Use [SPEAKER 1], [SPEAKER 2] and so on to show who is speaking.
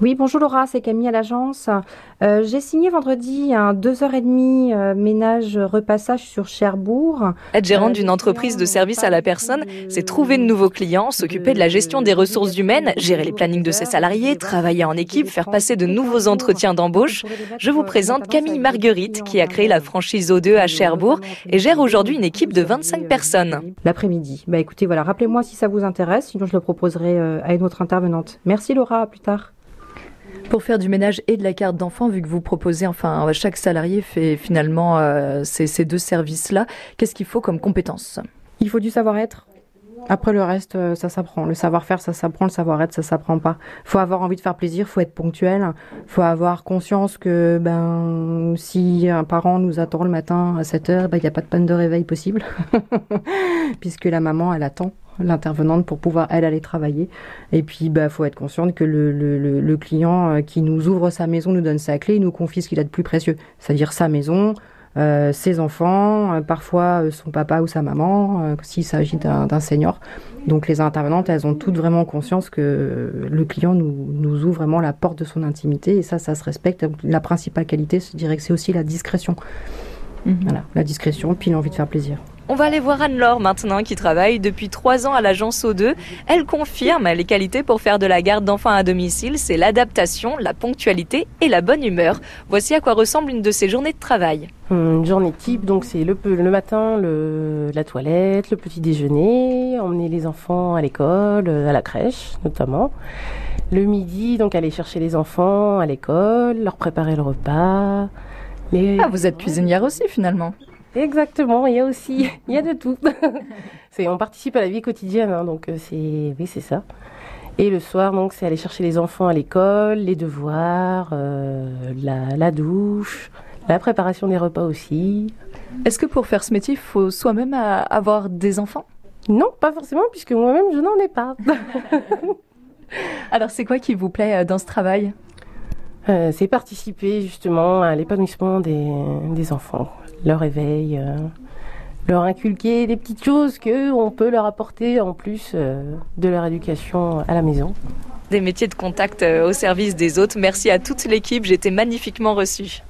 [SPEAKER 1] Oui, bonjour Laura, c'est Camille à l'agence. Euh, j'ai signé vendredi un 2h30 euh, ménage repassage sur Cherbourg.
[SPEAKER 2] Être gérante d'une entreprise de service à la personne, c'est trouver de nouveaux clients, s'occuper de la gestion des ressources humaines, gérer les plannings de ses salariés, travailler en équipe, faire passer de nouveaux entretiens d'embauche. Je vous présente Camille Marguerite qui a créé la franchise O2 à Cherbourg et gère aujourd'hui une équipe de 25 personnes.
[SPEAKER 1] L'après-midi. Bah écoutez, voilà, rappelez-moi si ça vous intéresse, sinon je le proposerai euh, à une autre intervenante. Merci Laura, à plus tard.
[SPEAKER 3] Pour faire du ménage et de la carte d'enfant, vu que vous proposez, enfin, chaque salarié fait finalement euh, ces, deux services-là, qu'est-ce qu'il faut comme compétences
[SPEAKER 1] Il faut du savoir-être. Après le reste, euh, ça s'apprend. Le savoir-faire, ça s'apprend. Le savoir-être, ça s'apprend pas. Faut avoir envie de faire plaisir. Faut être ponctuel. Faut avoir conscience que ben si un parent nous attend le matin à 7 heures, ben il n'y a pas de panne de réveil possible, puisque la maman elle attend l'intervenante pour pouvoir elle aller travailler. Et puis, bah, faut être consciente que le, le, le, client euh, qui nous ouvre sa maison nous donne sa clé, il nous confie ce qu'il a de plus précieux, c'est-à-dire sa maison, euh, ses enfants, euh, parfois euh, son papa ou sa maman, euh, s'il s'agit d'un senior. Donc les intervenantes, elles ont toutes vraiment conscience que le client nous, nous, ouvre vraiment la porte de son intimité et ça, ça se respecte. La principale qualité, je dirais que c'est aussi la discrétion. Mmh. Voilà, la discrétion, puis l'envie de faire plaisir.
[SPEAKER 2] On va aller voir Anne-Laure maintenant qui travaille depuis trois ans à l'agence O2. Elle confirme les qualités pour faire de la garde d'enfants à domicile, c'est l'adaptation, la ponctualité et la bonne humeur. Voici à quoi ressemble une de ses journées de travail.
[SPEAKER 4] Une journée type, donc c'est le, le, matin, le, la toilette, le petit déjeuner, emmener les enfants à l'école, à la crèche notamment. Le midi, donc aller chercher les enfants à l'école, leur préparer le repas.
[SPEAKER 3] Les... Ah, vous êtes cuisinière aussi finalement
[SPEAKER 4] Exactement, il y a aussi, il y a de tout. c'est, on participe à la vie quotidienne, hein, donc c'est, oui, c'est ça. Et le soir, donc, c'est aller chercher les enfants à l'école, les devoirs, euh, la, la, douche, la préparation des repas aussi.
[SPEAKER 3] Est-ce que pour faire ce métier, il faut soi-même avoir des enfants?
[SPEAKER 4] Non, pas forcément, puisque moi-même, je n'en ai pas.
[SPEAKER 3] Alors, c'est quoi qui vous plaît dans ce travail?
[SPEAKER 4] Euh, C'est participer justement à l'épanouissement des, enfants leur éveil, euh, leur inculquer des petites choses que on peut leur apporter en plus euh, de leur éducation à la maison.
[SPEAKER 2] Des métiers de contact au service des autres. Merci à toute l'équipe, j'étais magnifiquement reçue.